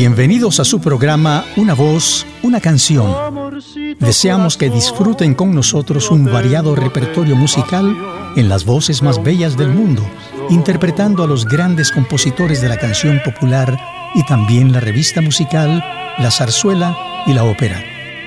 Bienvenidos a su programa Una voz, una canción. Deseamos que disfruten con nosotros un variado repertorio musical en las voces más bellas del mundo, interpretando a los grandes compositores de la canción popular y también la revista musical, la zarzuela y la ópera.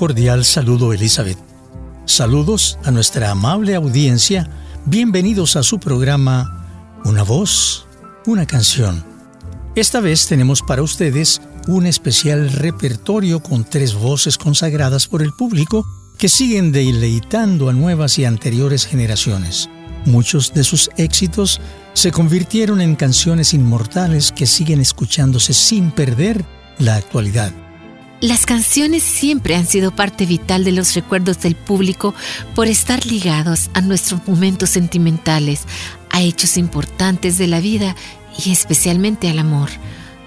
Cordial saludo Elizabeth. Saludos a nuestra amable audiencia. Bienvenidos a su programa Una voz, una canción. Esta vez tenemos para ustedes un especial repertorio con tres voces consagradas por el público que siguen deleitando a nuevas y anteriores generaciones. Muchos de sus éxitos se convirtieron en canciones inmortales que siguen escuchándose sin perder la actualidad. Las canciones siempre han sido parte vital de los recuerdos del público por estar ligados a nuestros momentos sentimentales, a hechos importantes de la vida y especialmente al amor.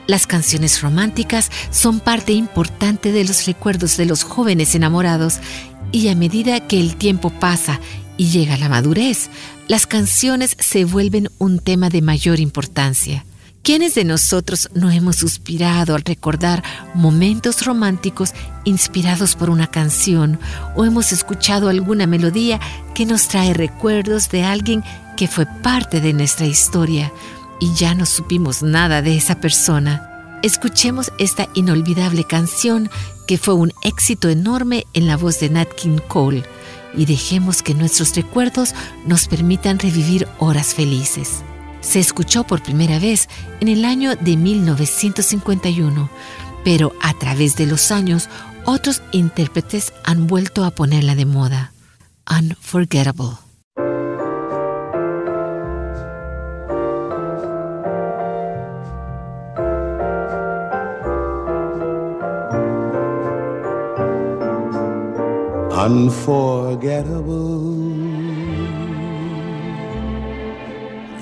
Las canciones románticas son parte importante de los recuerdos de los jóvenes enamorados y a medida que el tiempo pasa y llega la madurez, las canciones se vuelven un tema de mayor importancia. ¿Quiénes de nosotros no hemos suspirado al recordar momentos románticos inspirados por una canción o hemos escuchado alguna melodía que nos trae recuerdos de alguien que fue parte de nuestra historia y ya no supimos nada de esa persona? Escuchemos esta inolvidable canción que fue un éxito enorme en la voz de Nat King Cole y dejemos que nuestros recuerdos nos permitan revivir horas felices se escuchó por primera vez en el año de 1951, pero a través de los años otros intérpretes han vuelto a ponerla de moda. Unforgettable. Unforgettable.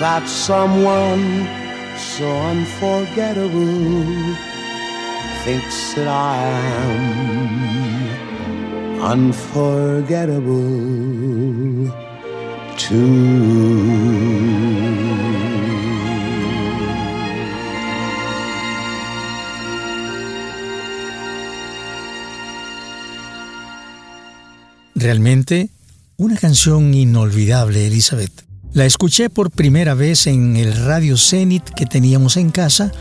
that someone so unforgettable thinks that I am unforgettable too. Realmente, una canción inolvidable, Elizabeth. La escuché por primera vez en el radio Zenit que teníamos en casa,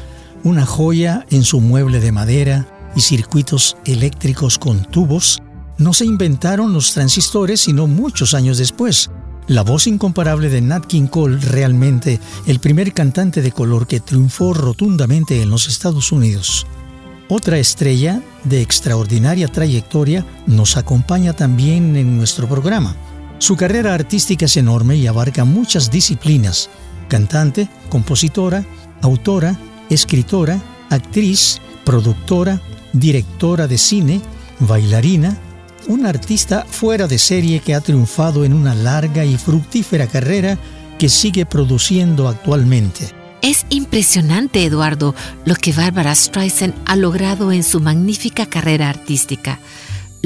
una joya en su mueble de madera y circuitos eléctricos con tubos. No se inventaron los transistores sino muchos años después. La voz incomparable de Nat King Cole, realmente el primer cantante de color que triunfó rotundamente en los Estados Unidos. Otra estrella de extraordinaria trayectoria nos acompaña también en nuestro programa. Su carrera artística es enorme y abarca muchas disciplinas. Cantante, compositora, autora, escritora, actriz, productora, directora de cine, bailarina, una artista fuera de serie que ha triunfado en una larga y fructífera carrera que sigue produciendo actualmente. Es impresionante, Eduardo, lo que Barbara Streisand ha logrado en su magnífica carrera artística.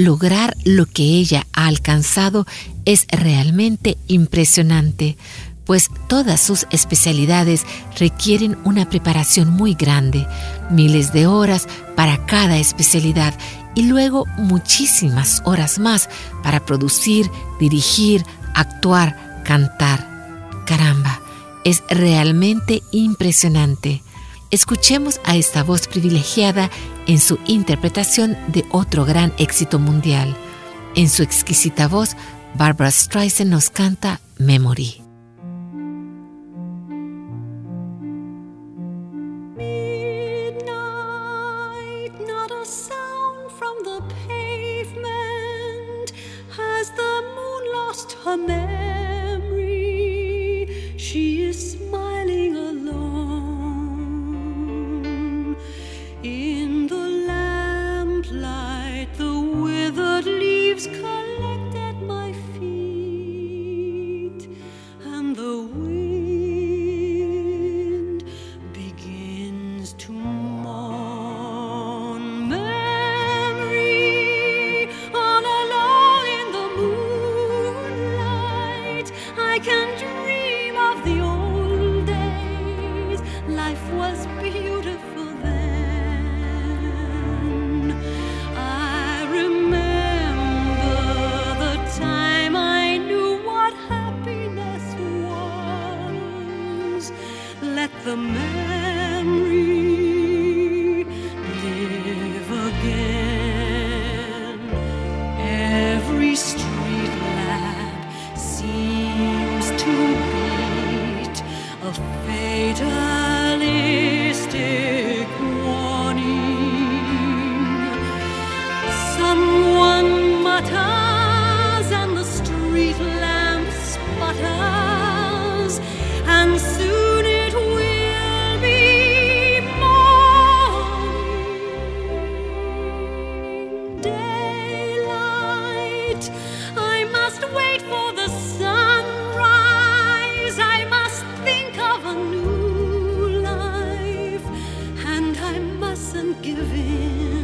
Lograr lo que ella ha alcanzado es realmente impresionante, pues todas sus especialidades requieren una preparación muy grande, miles de horas para cada especialidad y luego muchísimas horas más para producir, dirigir, actuar, cantar. Caramba, es realmente impresionante. Escuchemos a esta voz privilegiada en su interpretación de otro gran éxito mundial. En su exquisita voz, Barbara Streisand nos canta Memory. and giving.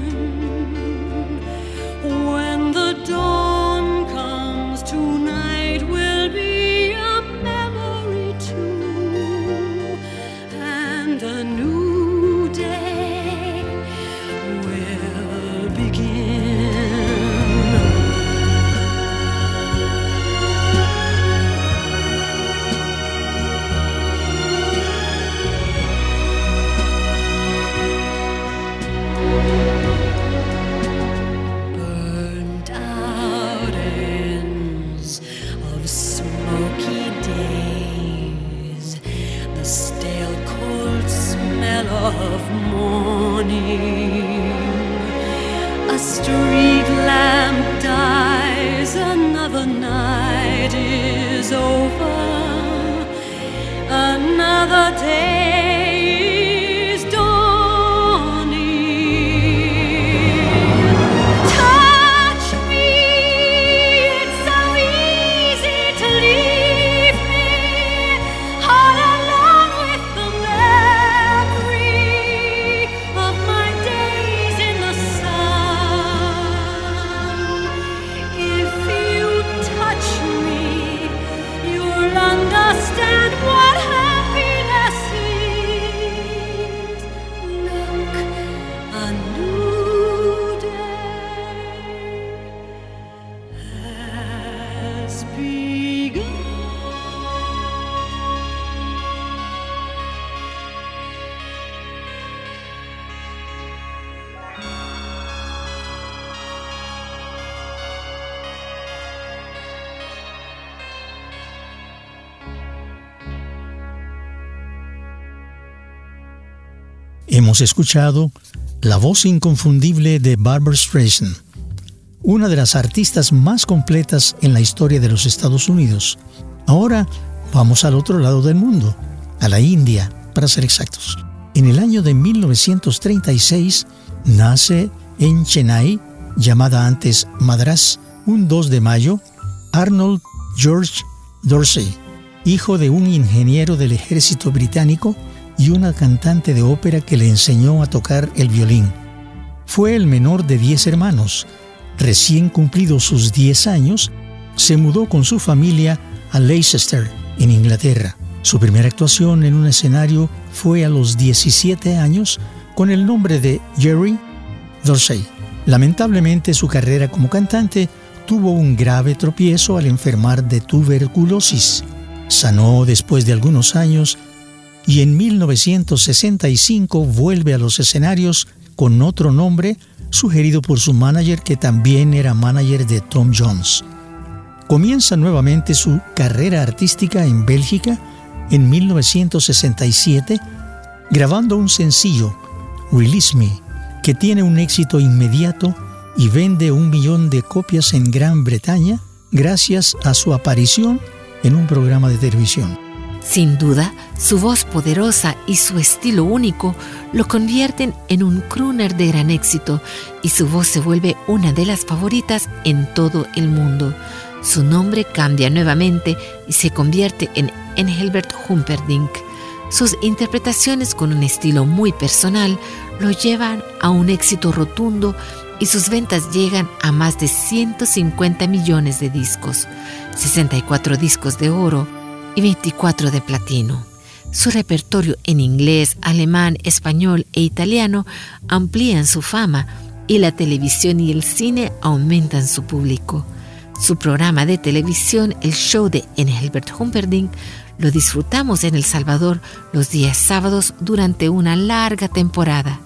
Hemos escuchado la voz inconfundible de Barbara Streisand, una de las artistas más completas en la historia de los Estados Unidos. Ahora vamos al otro lado del mundo, a la India, para ser exactos. En el año de 1936 nace en Chennai, llamada antes Madras, un 2 de mayo, Arnold George Dorsey, hijo de un ingeniero del ejército británico y una cantante de ópera que le enseñó a tocar el violín. Fue el menor de diez hermanos. Recién cumplidos sus diez años, se mudó con su familia a Leicester, en Inglaterra. Su primera actuación en un escenario fue a los 17 años con el nombre de Jerry Dorsey. Lamentablemente su carrera como cantante tuvo un grave tropiezo al enfermar de tuberculosis. Sanó después de algunos años y en 1965 vuelve a los escenarios con otro nombre sugerido por su manager que también era manager de Tom Jones. Comienza nuevamente su carrera artística en Bélgica en 1967 grabando un sencillo, Release Me, que tiene un éxito inmediato y vende un millón de copias en Gran Bretaña gracias a su aparición en un programa de televisión. Sin duda, su voz poderosa y su estilo único lo convierten en un crooner de gran éxito y su voz se vuelve una de las favoritas en todo el mundo. Su nombre cambia nuevamente y se convierte en Engelbert Humperdinck. Sus interpretaciones con un estilo muy personal lo llevan a un éxito rotundo y sus ventas llegan a más de 150 millones de discos, 64 discos de oro, y 24 de platino. Su repertorio en inglés, alemán, español e italiano amplían su fama y la televisión y el cine aumentan su público. Su programa de televisión, el show de Engelbert Humperdinck, lo disfrutamos en El Salvador los días sábados durante una larga temporada.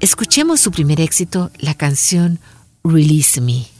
Escuchemos su primer éxito, la canción Release Me.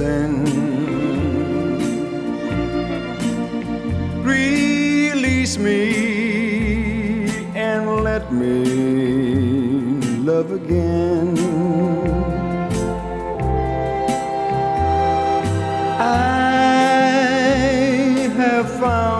A sin. me and let me love again. I have found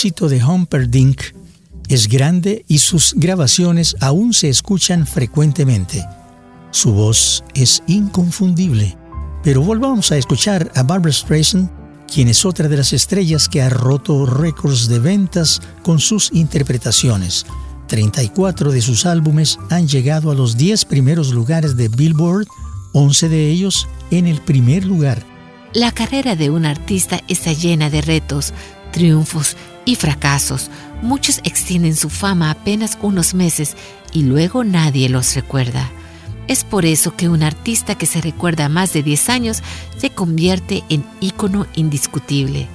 éxito de Humperdinck es grande y sus grabaciones aún se escuchan frecuentemente. Su voz es inconfundible. Pero volvamos a escuchar a Barbara Streisand, quien es otra de las estrellas que ha roto récords de ventas con sus interpretaciones. 34 de sus álbumes han llegado a los 10 primeros lugares de Billboard, 11 de ellos en el primer lugar. La carrera de un artista está llena de retos, triunfos y fracasos. Muchos extienden su fama apenas unos meses y luego nadie los recuerda. Es por eso que un artista que se recuerda más de 10 años se convierte en ícono indiscutible.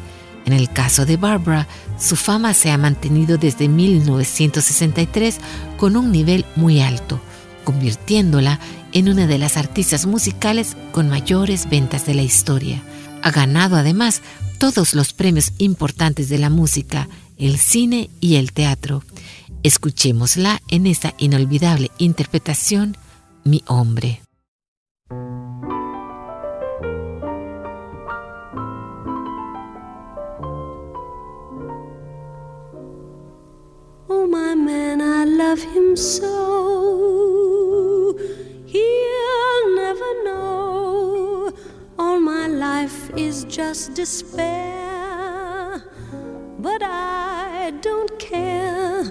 En el caso de Barbara, su fama se ha mantenido desde 1963 con un nivel muy alto, convirtiéndola en una de las artistas musicales con mayores ventas de la historia. Ha ganado además todos los premios importantes de la música, el cine y el teatro. Escuchémosla en esta inolvidable interpretación, Mi hombre. Oh, my man, I love him so. Life is just despair. But I don't care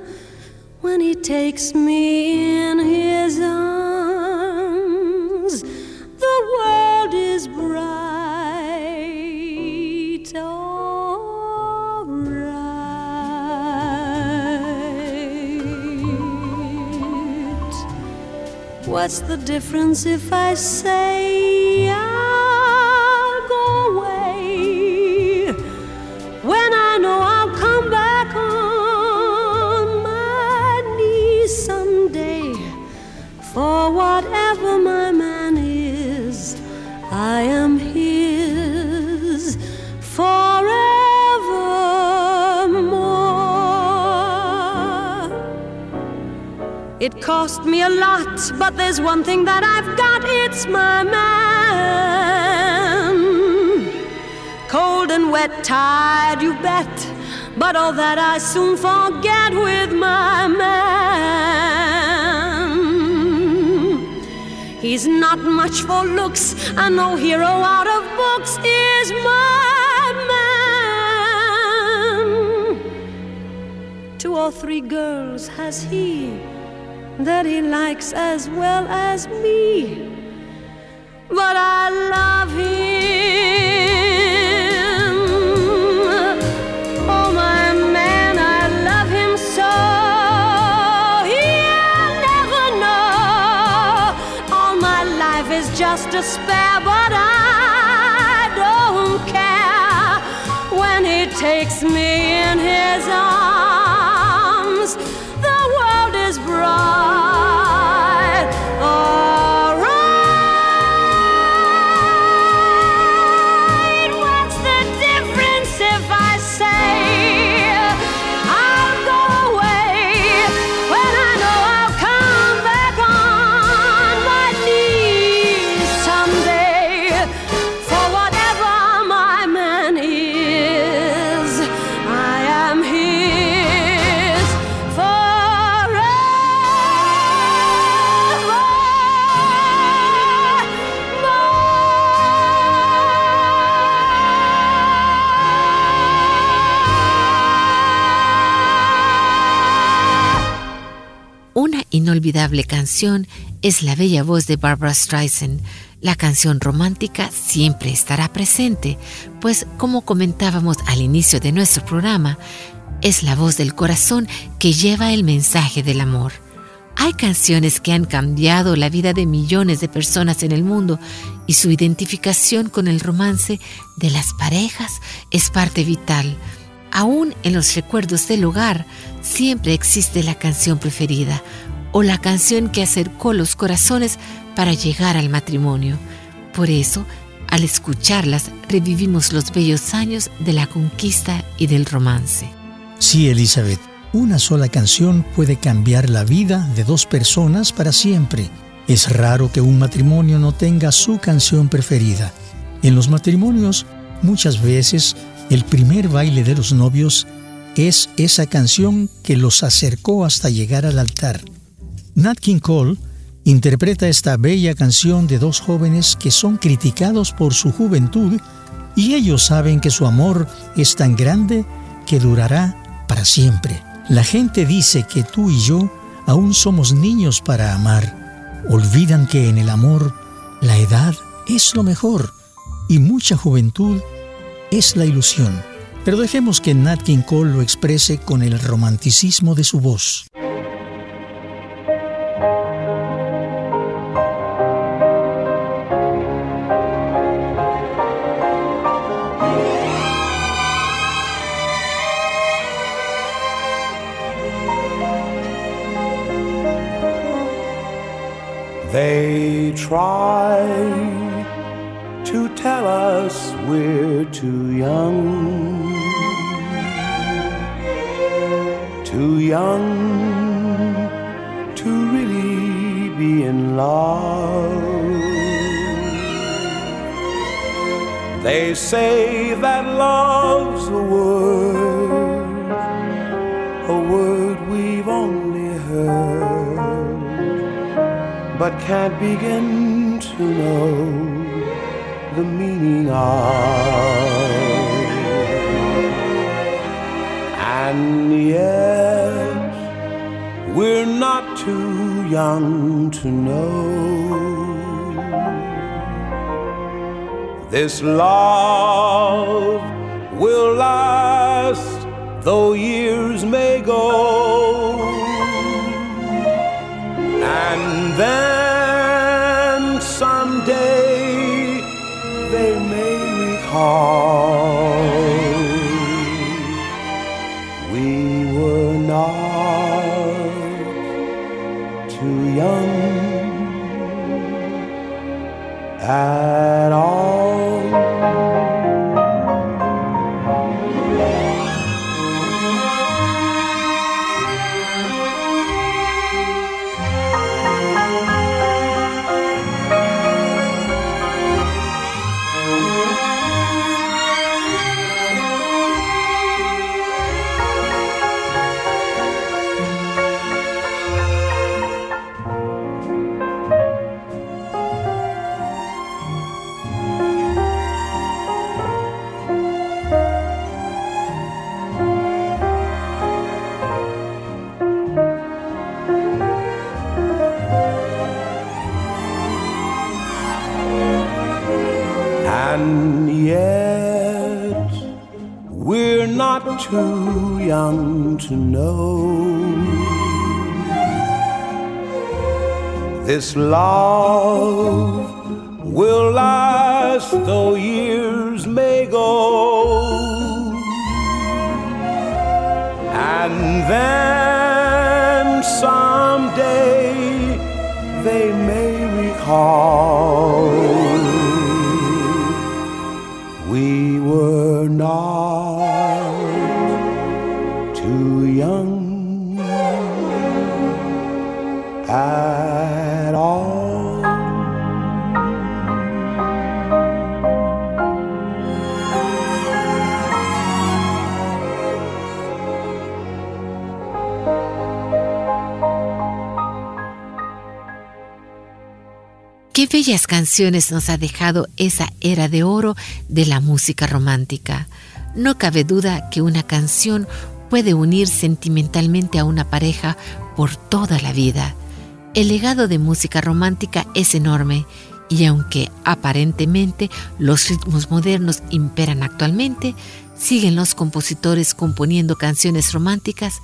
when he takes me in his arms. The world is bright. All right. What's the difference if I say It cost me a lot, but there's one thing that I've got it's my man. Cold and wet, tired, you bet. But all that I soon forget with my man. He's not much for looks, and no hero out of books is my man. Two or three girls has he that he likes as well as me. But I love him. Oh, my man, I love him so. He'll never know. All my life is just despair, but es la bella voz de Barbara Streisand. La canción romántica siempre estará presente, pues como comentábamos al inicio de nuestro programa, es la voz del corazón que lleva el mensaje del amor. Hay canciones que han cambiado la vida de millones de personas en el mundo y su identificación con el romance de las parejas es parte vital. Aún en los recuerdos del hogar siempre existe la canción preferida o la canción que acercó los corazones para llegar al matrimonio. Por eso, al escucharlas, revivimos los bellos años de la conquista y del romance. Sí, Elizabeth, una sola canción puede cambiar la vida de dos personas para siempre. Es raro que un matrimonio no tenga su canción preferida. En los matrimonios, muchas veces, el primer baile de los novios es esa canción que los acercó hasta llegar al altar. Nat King Cole interpreta esta bella canción de dos jóvenes que son criticados por su juventud y ellos saben que su amor es tan grande que durará para siempre. La gente dice que tú y yo aún somos niños para amar. Olvidan que en el amor la edad es lo mejor y mucha juventud es la ilusión. Pero dejemos que Nat King Cole lo exprese con el romanticismo de su voz. They say that love's a word, a word we've only heard but can't begin to know the meaning of. And yet, we're not too young to know this love will last, though years may go. And then someday they may recall we were not too young at all. to know this love will last though years may go, and then someday they may recall. Bellas canciones nos ha dejado esa era de oro de la música romántica. No cabe duda que una canción puede unir sentimentalmente a una pareja por toda la vida. El legado de música romántica es enorme y aunque aparentemente los ritmos modernos imperan actualmente, siguen los compositores componiendo canciones románticas,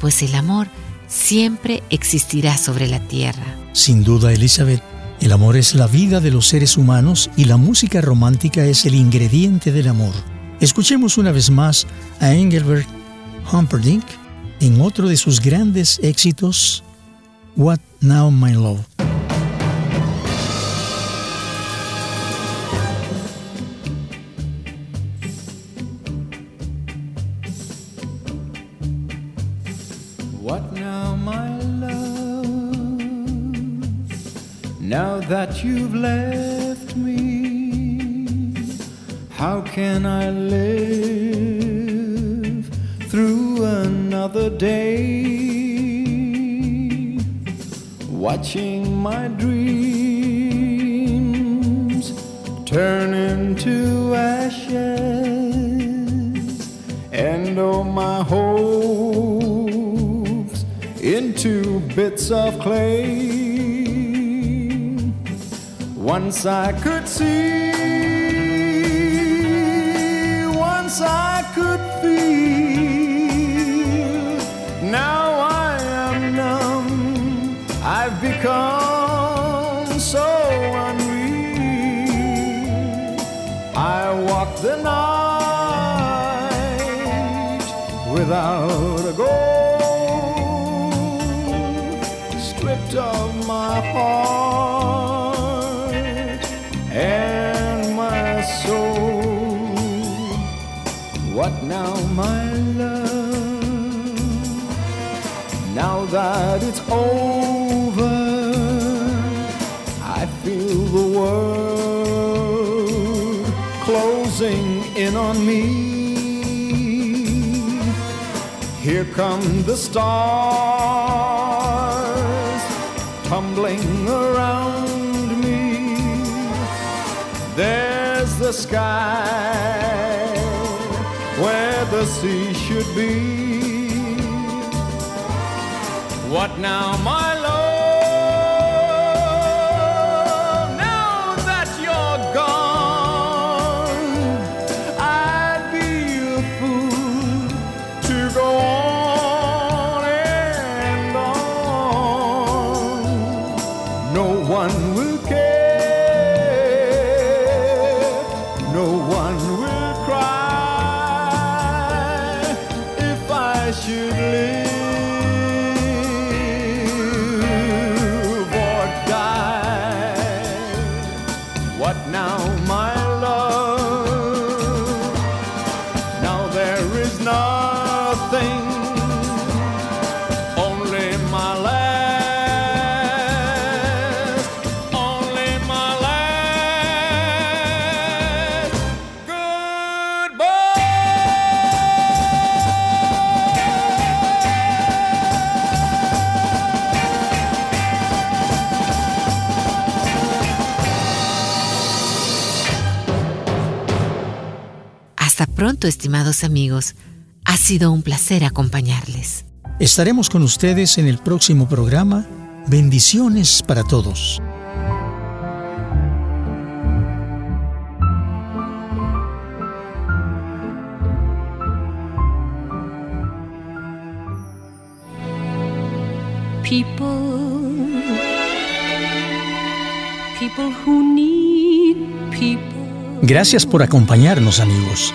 pues el amor siempre existirá sobre la tierra. Sin duda, Elizabeth, el amor es la vida de los seres humanos y la música romántica es el ingrediente del amor. Escuchemos una vez más a Engelbert Humperdinck en otro de sus grandes éxitos, What Now My Love. That you've left me, how can I live through another day? Watching my dreams turn into ashes, and oh, my hopes into bits of clay. Once I could see, once I could over, I feel the world closing in on me. Here come the stars tumbling around me. There's the sky where the sea should be. What now, my pronto, estimados amigos. Ha sido un placer acompañarles. Estaremos con ustedes en el próximo programa. Bendiciones para todos. People, people who need people. Gracias por acompañarnos amigos.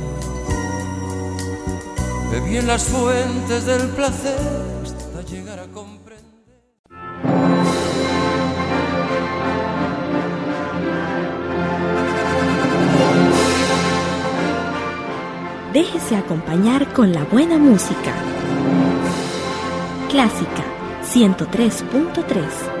Bebí en las fuentes del placer hasta llegar a comprender. Déjese acompañar con la buena música. Clásica 103.3